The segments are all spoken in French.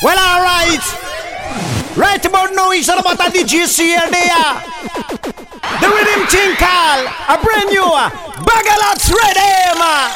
Well, alright. Right about now, it's all about a DJ here there. The rhythm thing call. A brand new Bagalot's ready, man.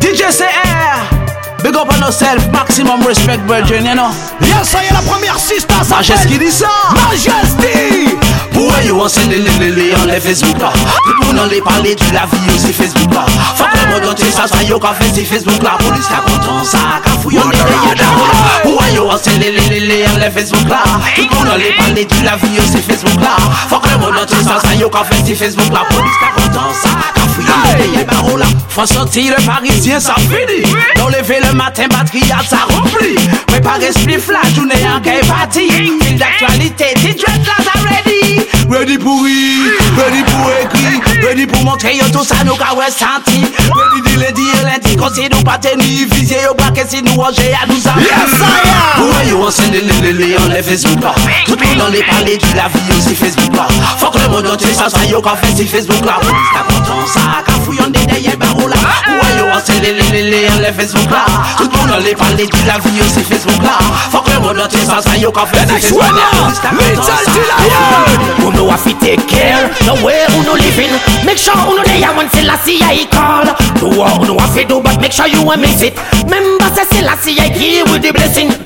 DJ CR. Big up on yourself, maximum respect, virgin, you know. Yes, I am la première sister. Majesté dit ça. Majesté. Ouè yo an se lè lè lè lè an lè Facebook la Lè pou nan lè pale di la vi yo se Facebook la Fak lè mwen gante sa sa yo ka fe se Facebook uh. la Polis la kontan sa qu'a fouillé on est derrière là Pourquoi yo on s'est les les les les en les Facebook là Tout le monde en les parler de la vie aussi Facebook là Faut que le monde entier ça ça yo qu'a fait c'est Facebook là Police la content ça qu'a fouillé est derrière là Faut sortir le parisien ça fini Dans lever le matin batterie à ça rempli Préparer spliff la journée en qu'est parti Fil d'actualité, t'es dread là ça ready Ready pour rire, ready pour écrire Ready pour montrer tout ça nous qu'a ouais senti. Ready de le dire lundi Quand c'est nous pas tenir Visé yo braqué si nous ranger à nous amis Yes, I am. Pour yo on les les les on les Facebook. Là Tout le monde en les parler de la vie aussi Facebook. Là Faut que le monde entier ça ça yo qu'a fait si Facebook. Là la content ça qu'a fouillé on est derrière barreau là Pour yo on s'est les les les on les Facebook là Tout le monde en les parler de la vie aussi Facebook là Faut que le monde entier ça ça yo qu'a fait si Facebook là Police la content ça. Qu'a fouillé Who know if we take care The way who no living Make sure who know they are when Selassie I call. Do what who know if do But make sure you won't miss it. Remember say Selassie I give with the blessing. Do if we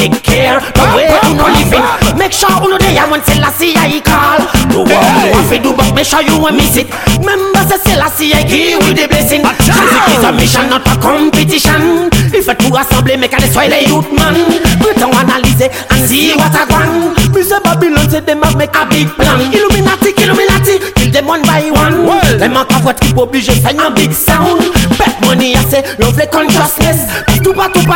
take care. The way who no living Make sure who know they are when Selassie I call. Do what who know if do But make sure you won't miss it. Remember say Selassie I give with the blessing. Music is a mission not a competition. If it to assemble make a destroy the youth man. Put on analyse and see what I want Me say Babylon say them have make a big plan. Illuminati, Illuminati, kill them one by one. Well. Manques à votre type obligé faire un big sound. Bet money I say, love the consciousness. Tout pas tout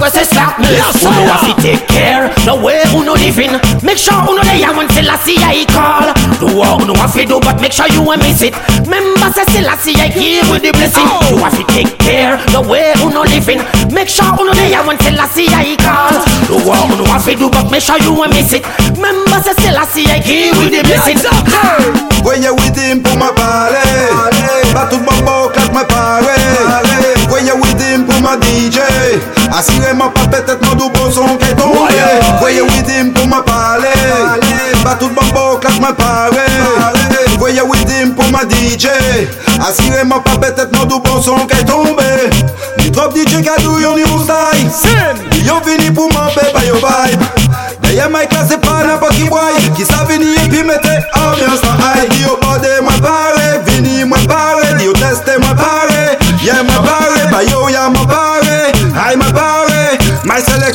ou quoi c'est sharpness Yes, Who know if you take care, the way who know living Make sure who know they are when Selassie I call. Do what who you do but make sure you won't miss it. Remember say Selassie I give with the blessing. If you take care, the way who know living Make sure who know they are when Selassie I call. Do what who you do but make sure you won't miss it. Remember say Selassie I give with the blessing. Voyez with him pour ma parler Pas tout Assurément pas peut-être mon double son qui est tombé. Voyez with him pour ma parler. Pas tout bon beau claque me parler. Voyez with him pour ma DJ Assurément pas peut-être mon double son qui est tombé. Ni trop DJ kadou yon ni style Yo vini pour m'empêcher by your vibe. D'ailleurs my classe c'est pas n'importe qui boy. Qui sa vini et puis mette ambiance yo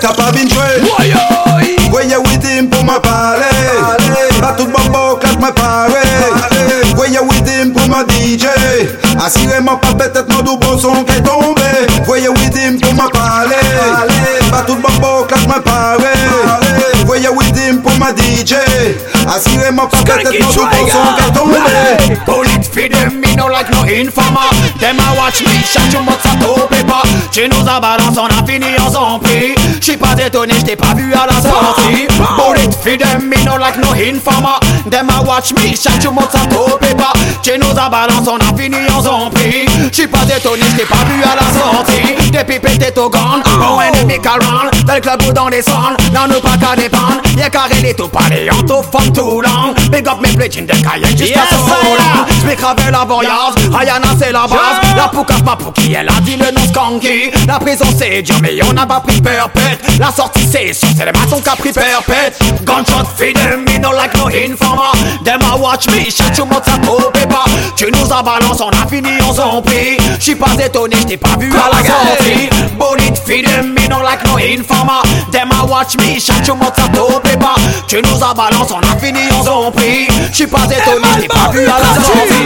My selecta pas vin jouer Voyez with him pour moi parler Pas tout bon beau claque moi pare Voyez with him pour ma DJ Assurément pas peut-être mon double son qui est tombé Voyez with him pour ma parler Pas tout bon beau claque moi pare Voyez with him pour ma DJ Assurément pas peut-être mon double son qui est tombé Bullet feed them, me no like no informer. Them a watch me, shot you must a top paper. Tu nous as balance, on a fini en zombie J'suis pas étonné, j't'ai pas vu à la sortie. Bullet feed them, me no like no informer. Them a watch me, shot you must a top paper Tu nous balance, on a fini en zombie. J'suis pas étonné, j't'ai pas vu à la sortie. Depuis pété au gun, oh ennemi around Tel club ou dans les sons, non nous pas qu'à dépendre Y'a carré les tout parler, on tout fuck too long. Big up mes pledges de kayak jusqu'à Yes, cravé la voyage, Ayana c'est la base. La poucave ma qui elle a dit le nom skanky. La prison c'est dur mais on n'a pas pris perpète La sortie c'est sûr, c'est les maçons qui a pris perpète Gunshot feed them, me no like no informer. Them a watch me, shut you mouth ça pas. Tu nous as balance, on a fini en zombie J'suis pas étonné, j't'ai pas vu à la sortie. Bullet feed them, me no like no informer. Them a watch me, shut you mouth ça pas. Tu nous as balance, on a fini en zombie J'suis pas étonné, j't'ai pas vu à la sortie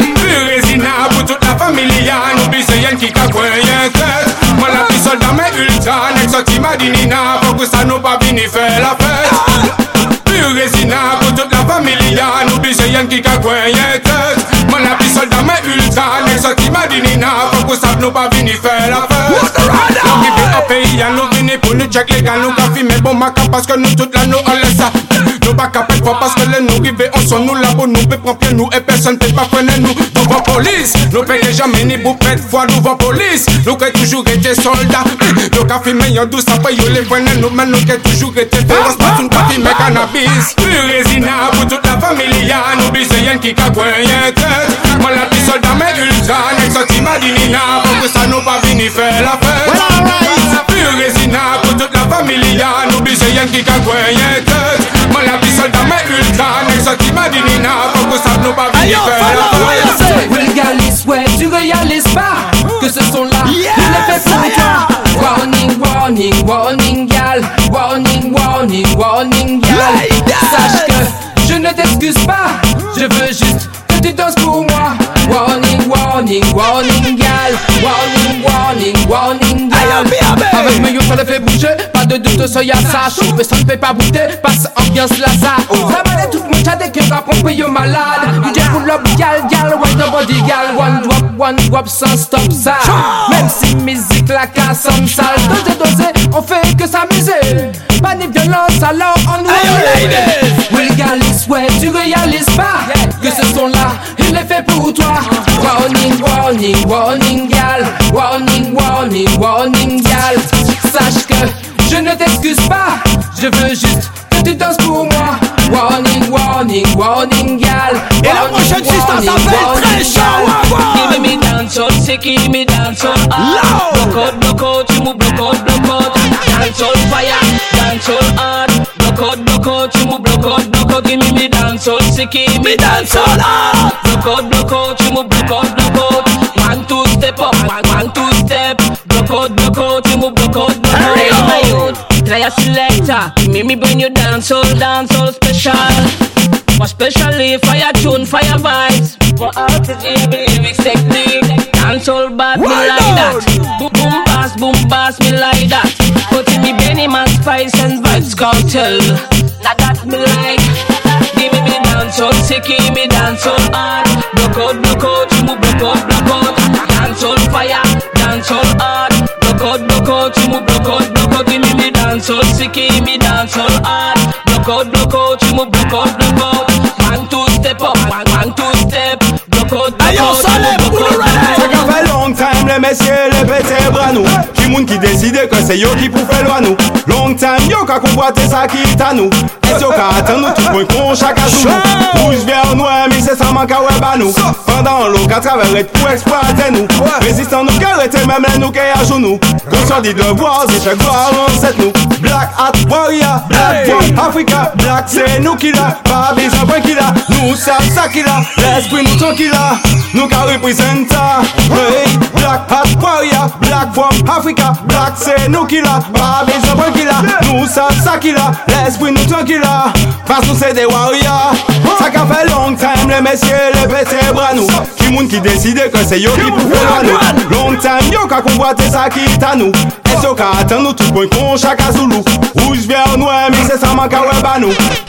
yen ki ka kwenyen ket Mwen la pi solda men ultra Nek so ki madinina Fok ou sa nou pa vini fe la fet Pure rezina Pou tout la familia Nou bi se yen ki ka kwenyen ket Mwen la pi solda men ultra Nek so ki madinina Fok ou sa nou pa vini fe la fet Nou ki pi a peyi an nou ki vini pour nous check les gars, nous fumer bon maca parce que nous toute la nous on laisse ça. Nous pas capable pas parce que les nous rivés on son nous là pour nous prendre nous et personne peut pas freiner nous. Devant police nous payons jamais ni bouffette fois devant police. Nous qui toujours été soldats nous qu'a filmé en douce après les freiner nous mais nous qui toujours été féroce pas une partie mais cannabis. Résina pour toute la famille nous besoin qui qu'a un tête. Petite soldat mais ultra next madinina pour que ça nous pas venir faire la fête plus résina pour toute la famille nous besoin qui qu'a un tête moi la petite soldat mais ultra next sorti madinina pour que ça nous pas venir faire fête Régalise, ouais, tu réalises pas que ce son là, il est fait pour toi. Warning, warning, warning, gal. Warning, warning, warning, gal. Sache que je ne t'excuse pas, je veux juste que tu danses pour moi. Warning, warning, warning, gal. Warning, warning, warning, mes yeux, ça le fait bouger, pas de doute, soyez à ça. Chauffe, ça ne fait pas bouter, passe ambiance Lazare. La balle toute mon chat dès que rap, on paye malade. DJ pull up, gal, gal, one the body, gal. One drop, one drop, sans stop ça. Même si musique la casse en salle, dosé, dosé, on fait que s'amuser. Pas de violence, alors on nous Régalise, ouais, tu réalises pas que ce son là, il est fait pour toi. Warning, warning, warning, gal. Warning, warning, warning, gal. Que je ne t'excuse pas, je veux juste que tu danses pour moi. Warning, warning, warning, gal. Et la prochaine système s'appelle Très Chaud. Give me dancehall, say give me dancehall hard Loud. Block out, block out, you move block out, block out. Dancehall fire, dancehall hard. Block out, block out, you move block out, block out. Give me me dancehall, say give me dancehall hard. Block out, block out, you move block out, block out. One, two, step up, one, try a selector Give me bring you dancehall, dancehall special. More specially fire tune, fire vibes? For all to be lyrics technique Dancehall bad, me like that. Boom, boom bass, boom bass, me like that. Put in me Benny man spice and vibes cartel Now that me like. Give me me dancehall, say give me dancehall hard. Block out, block out, you move block out, block out. Dancehall fire, dancehall hard. Block out, block out, you move block out, block out Give me me dancehall hard. Block out, block out, you move block out, block out. One, two, step up, one, one, two, step. Block out, block Ayo, out, Salem, you move pour block le out, reggae. Ça fait long time, les messieurs, les pétés bras nous. Qui moun qui décide que c'est yo qui pou fait loi nous Long time, yo ka ça qui est à nous Et yo ka attend nous tout point con chaque jour Rouge, vert, noir, mais c'est ça manque à ouais bah nous Pendant l'eau qu'à travers et pour exploiter nous Résistant nous qu'arrêter même les nous qui à genoux Conscient des devoirs, et fait gloire en cette nous Black Hat Warrior, Black from Africa. Black c'est nous qui l'a, pas besoin point qui l'a. Nous savons ça qui l'a, l'esprit nous tranquille Nous qu'à représenter ça hey, Black Hat Warrior, Black from Africa ka Blak se nou ki la. Ba bezopol ki la. Nou sal sa ki la. L'esprit nou trankila Pas nou se de waria Sa ka fe long time Le mesye le pete branou Ki moun ki deside ke se yo ki pou fela nou Long time yo ka konboate sa ki ta nou Es yo ka atan nou tout bon kon chaka zoulou Rouge ver nou emi se sa man ka we banou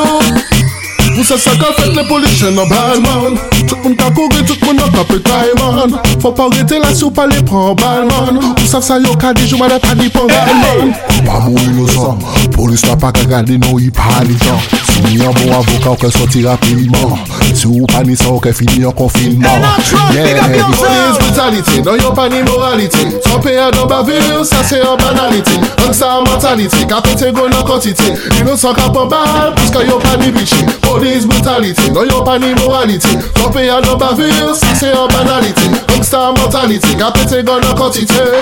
Se sa ka fet le polisyen nan balman. Tout moun ka kouri, tout moun nan kape kaiman Fon pa rete la sou pa le pran balman. Ou saf sa yo ka di jou madat a di pon balman. Pa mou inosan, polis la pa kagade nou yi pa di jan. Sou ni an bon avoka ou ke soti rapidman. Si ou pa ni sa ou ke fini an konfinman Yeah, the police brutality, nan yo pa ni morality. Son pe an nan bavir, sa se an banality. An sa an mentality, ka kote go nan kontite Inosan ka pon bal, pous ka yo pa ni bichi. Polis is brutality. No yo pan immorality Kope ya no bavir, sa se yo banality. Rockstar mortality, ga pete gon no kotite.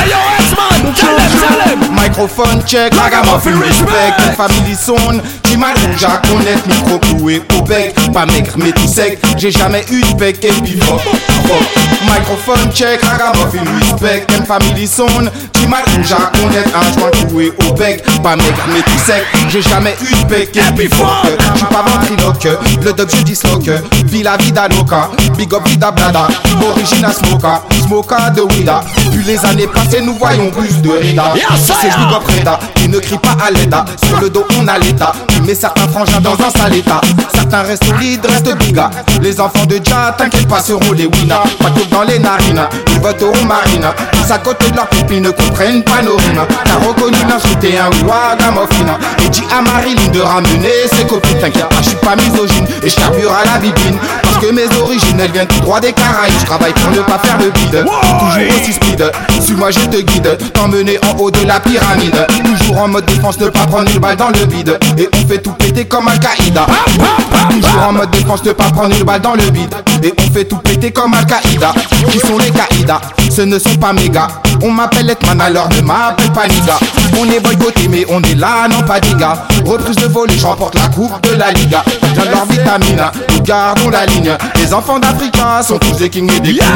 Ayo X-Man, tell them, tell them. Microphone check, ragamuffin respect Family son, di man. Ou jak Don't let me cope you with Obek Pas maigre mais tout sec, j'ai jamais eu de bec et puis fuck, fuck. Microphone check, ragamuffin respect, M family son, qui m'a connaître un joint coué au bec. Pas maigre mais tout sec, j'ai jamais eu de bec et puis fuck. J'suis pas ventriloque, le dub je disloque, Villa vida loca, big up vida blada, original smoka, smoka de Wida. Plus les années passées, nous voyons plus de Rida. C'est big up Reda, qui ne crie pas à l'état, sur le dos on a l'état, qui met certains frangins dans un sale état. Certains restent restent biga. Les enfants de Dja, t'inquiète pas, seront les winners. Pas tout dans les narines, ils voteront marine. Tous à côté de leur copine ne comprennent pas nos rimes. T'as reconnu l'insulté un ragamuffin. Dis à Marilyn de ramener ses copines. T'inquiète pas, je suis pas misogyne et je carbure à la bibine. Parce que mes origines, elles viennent tout droit des Caraïbes. Je travaille pour ne pas faire le bide. Toujours aussi speed. Suis-moi, je te guide. T'emmener en haut de la pyramide. Toujours en mode défense, ne pas prendre une balle dans le bide. Et on fait tout péter comme Al-Qaïda. Toujours en mode défense, ne pas prendre une balle dans le bide. Et on fait tout péter comme Al-Qaïda. Qui sont les Qaïda? Ce ne sont pas méga. On m'appelle Etman, alors ne m'appelle pas Niga. On est boycotté, mais on est là, non pas diga. Reprise de volet, je remporte la coupe de la Liga. De leur vitamine, nous gardons la ligne. Les enfants d'Africa sont tous des kings et des queens.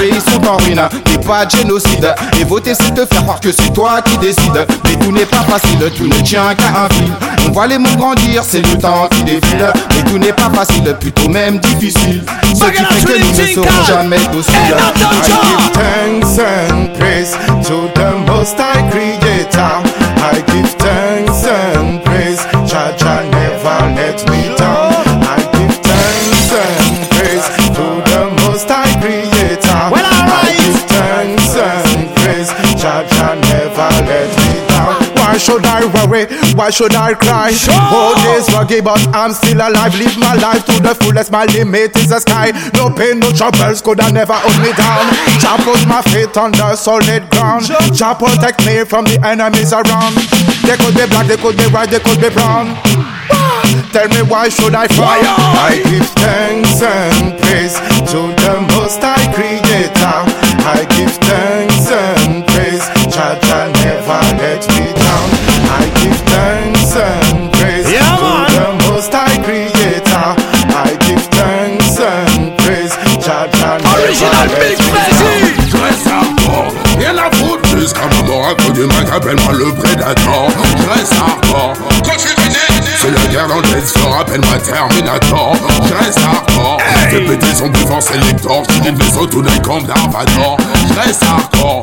Les pays sont en ruine, et pas de génocide. Et voter, c'est te faire croire que c'est toi qui décides. Mais tout n'est pas facile, tout ne tient qu'à un fil. On voit les mots grandir, c'est le temps qui défile. Mais tout n'est pas facile, plutôt même difficile. Ce qui fait que nous ne serons jamais dociles. I give thanks and praise to the Most High Creator. I give thanks and praise, Jah Jah never let me down. I give thanks and praise to the Most High Creator. Well. I give thanks and praise, Jah Jah never let me down. Why should I worry? Why should I cry? Old days ruggy, but I'm still alive. Live my life to the fullest. My limit is the sky. No pain, no troubles could have never hold me down. Jah put my feet on the solid ground. Jah protect me from the enemies around. They could be black, they could be white, they could be brown. Tell me why should I frown? I give thanks and praise to the Most High Creator. I give thanks and praise. Jah Jah never let me appelle-moi le prédateur Je reste hardcore Quand je C'est la guerre dans le floor, appelle-moi Terminator Je reste hardcore Fais péter son plus fort sélector Tirer le vaisseau tout d'un comme d'Arvador Je reste hardcore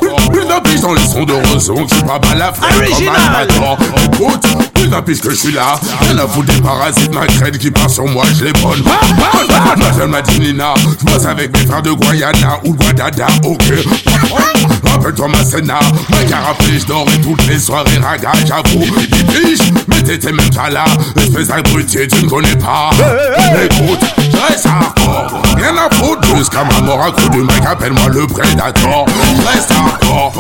Piche dans les sons de Roson Je suis pas balafré comme Original. Albator Écoute, plus d'un piche que je suis là. Rien à foutre des parasites, ma crête qui part sur moi, je les bonne. Mademoiselle Madinina, je bosse avec mes frères de Guayana ou Guadada, ok. Rappelle-toi ma scéna, ma carapace d'or et toutes les soirées raga, j'avoue. Des biches, mais t'étais même pas là. Espèce d'abruti, tu ne connais pas. Écoute, je reste hardcore Rien à foutre jusqu'à ma mort à coup du mec Appelle-moi le prédateur. Je reste hardcore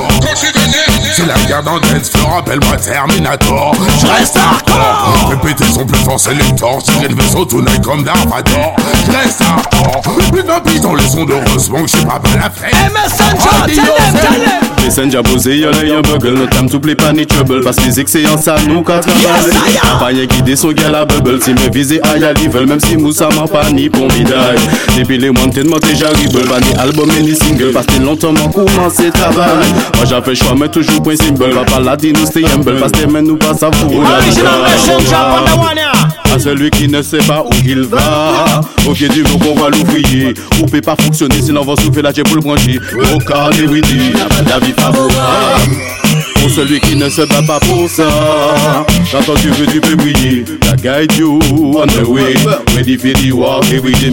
C'est la guerre dans le dance floor, appelle-moi Terminator. Je reste hardcore. Fais péter son plus fort sélector Tirer le vaisseau tout night comme d'Arvador Je reste hardcore. Plus d'un piche dans les sons de Rosemont Je pas mal à faire tell them, tell them. Listen, ja posé, y'a l'œil un bugle No time to play pas ni trouble Parce que physique c'est en ça nous qu'à Yes, travailler I am. Pas rien qui descend gars la bubble Si me visé à y'a level Même si Moussa m'a pas ni pour médaille Depuis les mois tellement déjà ribble Pas ni album et ni single Parce que longtemps m'a commencé travail Moi j'ai fait choix mais toujours point symbole Va pas la dire nous stay humble Parce que mais nous pas ça one, yeah. à celui qui ne sait pas où il va. Ok, du mot qu'on va l'ouvrier. Ou peut pas fonctionner, sinon on va souffler la jet pour le brancher. Au cas des la vie favor. Pour celui qui ne se bat pas pour ça. Quand tu veux, tu peux briller. La guide you on the way. Ready for the walk every day.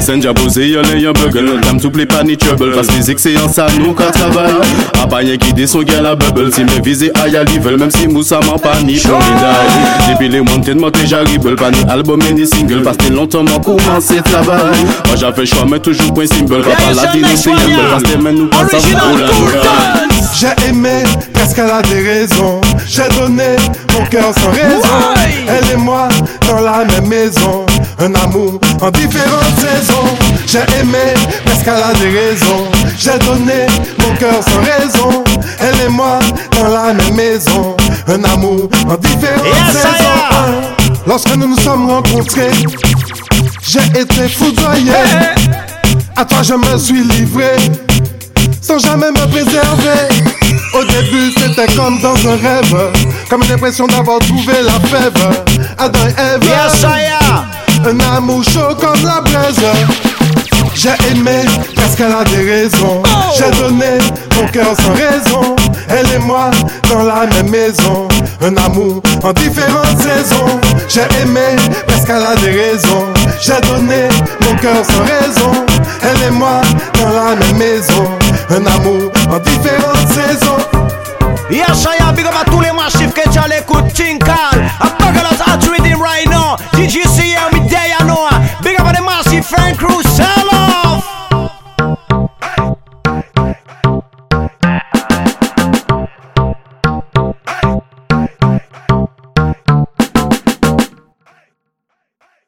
Senja posé, y'a l'œil un bugle. Time to play pas ni trouble. Que musique, c'est en ça, nous qu'à travail. A pas rien qui gars la bubble. Si me visé à y'a level, même si Moussa m'a pas ni pour. Depuis les moi déjà ribble. Pas ni album et ni single. Parce que longtemps, moi commencé travail. Moi j'ai fait choix, mais toujours point symbole. Pas la the yeah. Parce que mais nous pour la. J'ai aimé parce qu'elle a des raisons. J'ai donné mon cœur sans raison. Elle et moi dans la même maison. Un amour en différentes saisons. J'ai aimé parce qu'elle a des raisons. J'ai donné mon cœur sans raison. Elle et moi dans la même maison. Un amour en différentes Yes, saisons. Lorsque nous nous sommes rencontrés, j'ai été foudroyé. À toi je me suis livré, sans jamais me préserver. Au début c'était comme dans un rêve, comme l'impression d'avoir trouvé la fève. Adam et Ève, Yes, I am. un amour chaud comme la braise. J'ai aimé parce qu'elle a des raisons. J'ai donné mon cœur sans raison. Elle et moi dans la même maison. Un amour en différentes saisons. J'ai aimé parce qu'elle a des raisons. J'ai donné mon cœur sans raison. Elle et moi dans la même maison. Un amour en différentes saisons. Yashaya, big up à tous les machifs que tu as l'écoute Tinkal I'm talking about hot rhythm right now DJCM, Midday, I know? Big up à des machifs, Frank